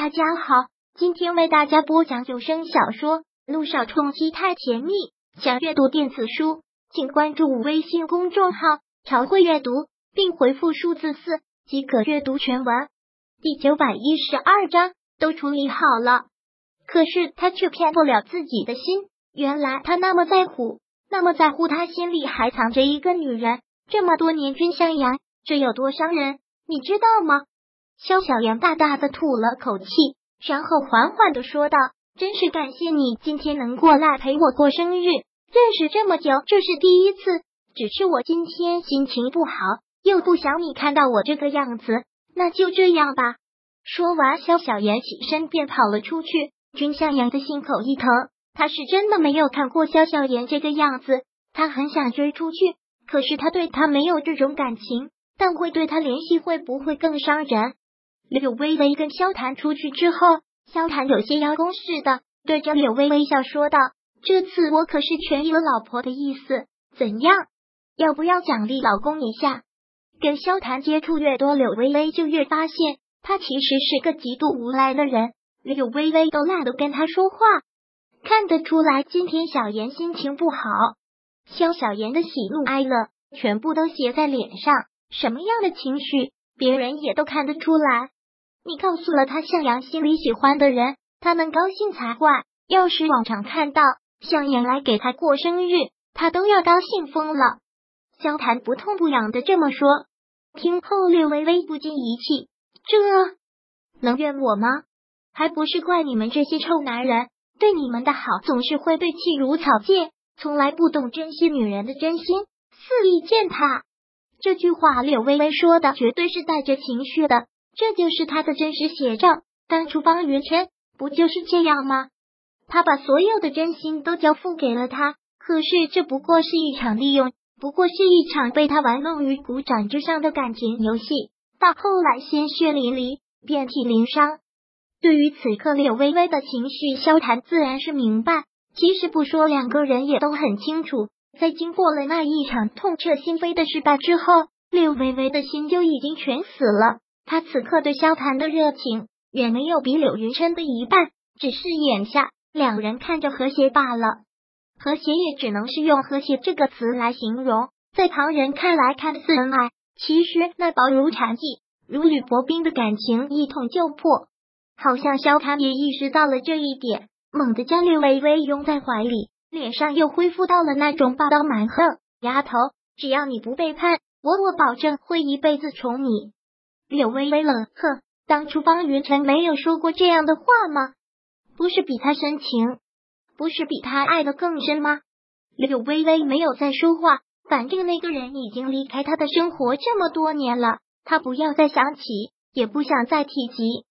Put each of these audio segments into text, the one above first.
大家好，今天为大家播讲有声小说《路上冲击太甜蜜》。想阅读电子书，请关注微信公众号“朝会阅读”，并回复数字四即可阅读全文。第九百一十二章都处理好了，可是他却骗不了自己的心。原来他那么在乎，那么在乎，他心里还藏着一个女人。这么多年，君向阳，这有多伤人，你知道吗？萧小言大大的吐了口气，然后缓缓的说道：“真是感谢你今天能过来陪我过生日。认识这么久，这是第一次。只是我今天心情不好，又不想你看到我这个样子，那就这样吧。”说完，萧小言起身便跑了出去。君向阳的心口一疼，他是真的没有看过萧小言这个样子，他很想追出去，可是他对他没有这种感情，但会对他联系会不会更伤人？柳微微跟萧谈出去之后，萧谈有些邀功似的，对着柳微微笑说道：“这次我可是全依了老婆的意思，怎样？要不要奖励老公一下？”跟萧谈接触越多，柳微微就越发现他其实是个极度无赖的人。柳微微都懒得跟他说话，看得出来今天小妍心情不好。萧小妍的喜怒哀乐全部都写在脸上，什么样的情绪，别人也都看得出来。你告诉了他向阳心里喜欢的人，他能高兴才怪。要是往常看到向阳来给他过生日，他都要高兴疯了。萧谈不痛不痒的这么说，听后略微微不禁一气，这能怨我吗？还不是怪你们这些臭男人，对你们的好总是会被弃如草芥，从来不懂珍惜女人的真心，肆意践踏。这句话柳微微说的绝对是带着情绪的。这就是他的真实写照。当初方云琛不就是这样吗？他把所有的真心都交付给了他，可是这不过是一场利用，不过是一场被他玩弄于股掌之上的感情游戏。到后来鲜血淋漓，遍体鳞伤。对于此刻柳微微的情绪，萧谈自然是明白。其实不说，两个人也都很清楚，在经过了那一场痛彻心扉的失败之后，柳微微的心就已经全死了。他此刻对萧谈的热情远没有比柳云琛的一半，只是眼下两人看着和谐罢了。和谐也只能是用和谐这个词来形容，在旁人看来看似恩爱，其实那薄如蝉翼、如履薄冰的感情一捅就破。好像萧谈也意识到了这一点，猛地将柳微微拥在怀里，脸上又恢复到了那种霸道蛮横。丫头，只要你不背叛我，我保证会一辈子宠你。柳微微冷哼，当初方云晨没有说过这样的话吗？不是比他深情，不是比他爱的更深吗？柳微微没有再说话，反正那个人已经离开他的生活这么多年了，他不要再想起，也不想再提及。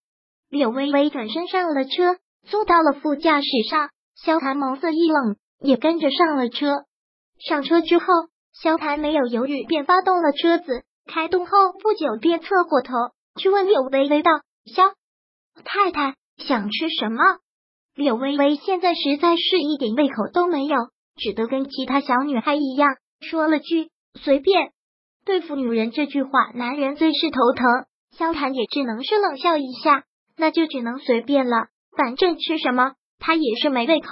柳微微转身上了车，坐到了副驾驶上。萧谈眸色一冷，也跟着上了车。上车之后，萧谈没有犹豫，便发动了车子。开动后不久，便侧过头去问柳微微道：“萧太太想吃什么？”柳微微现在实在是一点胃口都没有，只得跟其他小女孩一样说了句“随便”。对付女人这句话，男人最是头疼。萧谈也只能是冷笑一下，那就只能随便了，反正吃什么他也是没胃口。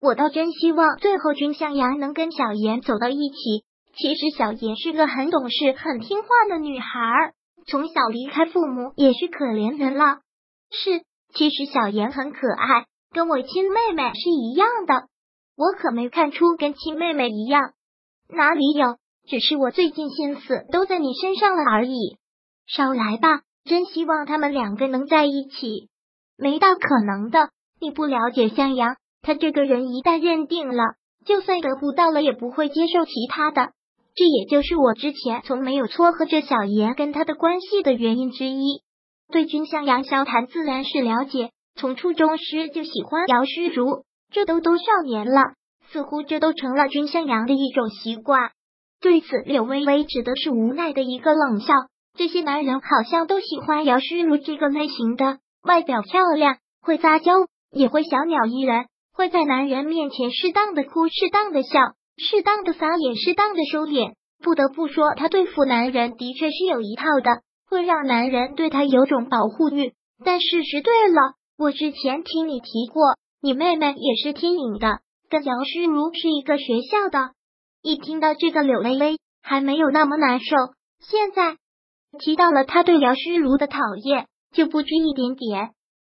我倒真希望最后君向阳能跟小妍走到一起。其实小妍是个很懂事、很听话的女孩，从小离开父母也是可怜人了。是，其实小妍很可爱，跟我亲妹妹是一样的。我可没看出跟亲妹妹一样，哪里有？只是我最近心思都在你身上了而已。少来吧，真希望他们两个能在一起，没大可能的。你不了解向阳，他这个人一旦认定了，就算得不到了，也不会接受其他的。这也就是我之前从没有撮合着小妍跟他的关系的原因之一。对君向阳、萧谈自然是了解，从初中时就喜欢姚诗如，这都多少年了，似乎这都成了君向阳的一种习惯。对此，柳微微指的是无奈的一个冷笑。这些男人好像都喜欢姚诗如这个类型的，外表漂亮，会撒娇，也会小鸟依人，会在男人面前适当的哭，适当的笑。适当的撒野，适当的收敛。不得不说，他对付男人的确是有一套的，会让男人对他有种保护欲。但事实对了，我之前听你提过，你妹妹也是天影的，跟姚诗如是一个学校的。一听到这个，柳微微还没有那么难受，现在提到了他对姚诗如的讨厌，就不止一点点。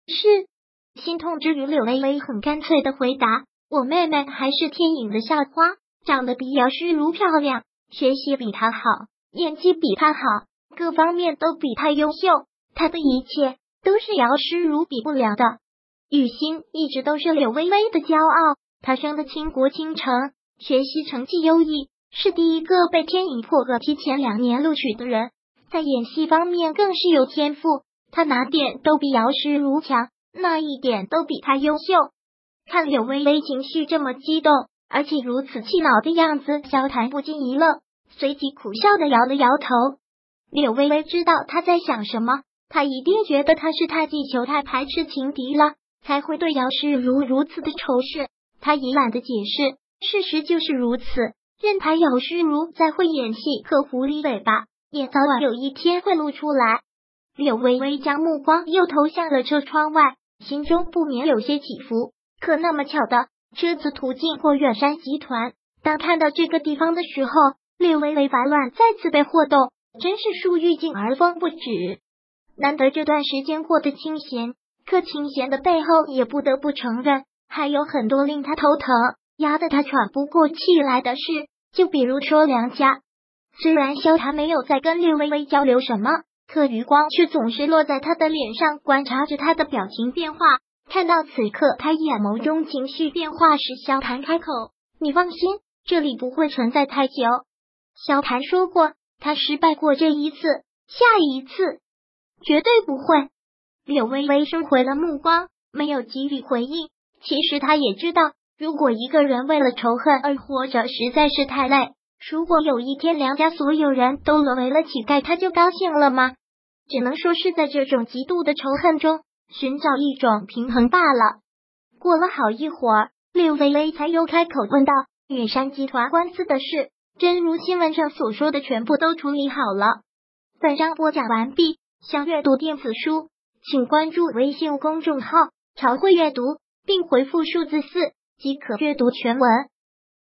是心痛之余，柳微微很干脆的回答：“我妹妹还是天影的校花，长得比姚诗如漂亮，学习比她好，演技比她好，各方面都比她优秀。她的一切都是姚诗如比不了的。雨欣一直都是柳微微的骄傲，她生的倾国倾城。”学习成绩优异，是第一个被天影破格提前两年录取的人，在演戏方面更是有天赋。他哪点都比姚诗如强，那一点都比他优秀。看柳微微情绪这么激动，而且如此气恼的样子，萧谈不禁一愣，随即苦笑的摇了摇头。柳微微知道他在想什么，他一定觉得他是太记仇、太排斥情敌了，才会对姚诗如如此的仇视。他也懒得解释。事实就是如此，任他姚诗如再会演戏和狐狸尾巴，也早晚有一天会露出来。柳微微将目光又投向了车窗外，心中不免有些起伏。可那么巧的，车子途经过远山集团，当看到这个地方的时候，柳微微烦乱再次被惑动，真是树欲静而风不止。难得这段时间过得清闲，可清闲的背后，也不得不承认还有很多令他头疼。压得他喘不过气来的事，就比如说梁家。虽然萧谈没有再跟略微微交流什么，可余光却总是落在他的脸上，观察着他的表情变化。看到此刻他眼眸中情绪变化时，萧谭开口：“你放心，这里不会存在太久。”萧谭说过，他失败过这一次，下一次绝对不会。柳微微收回了目光，没有给予回应。其实他也知道。如果一个人为了仇恨而活着，实在是太累。如果有一天梁家所有人都沦为了乞丐，他就高兴了吗？只能说是在这种极度的仇恨中寻找一种平衡罢了。过了好一会儿，柳微微才又开口问道：“远山集团官司的事，真如新闻上所说的，全部都处理好了？”本章播讲完毕。想阅读电子书，请关注微信公众号“朝会阅读”，并回复数字四。即可阅读全文。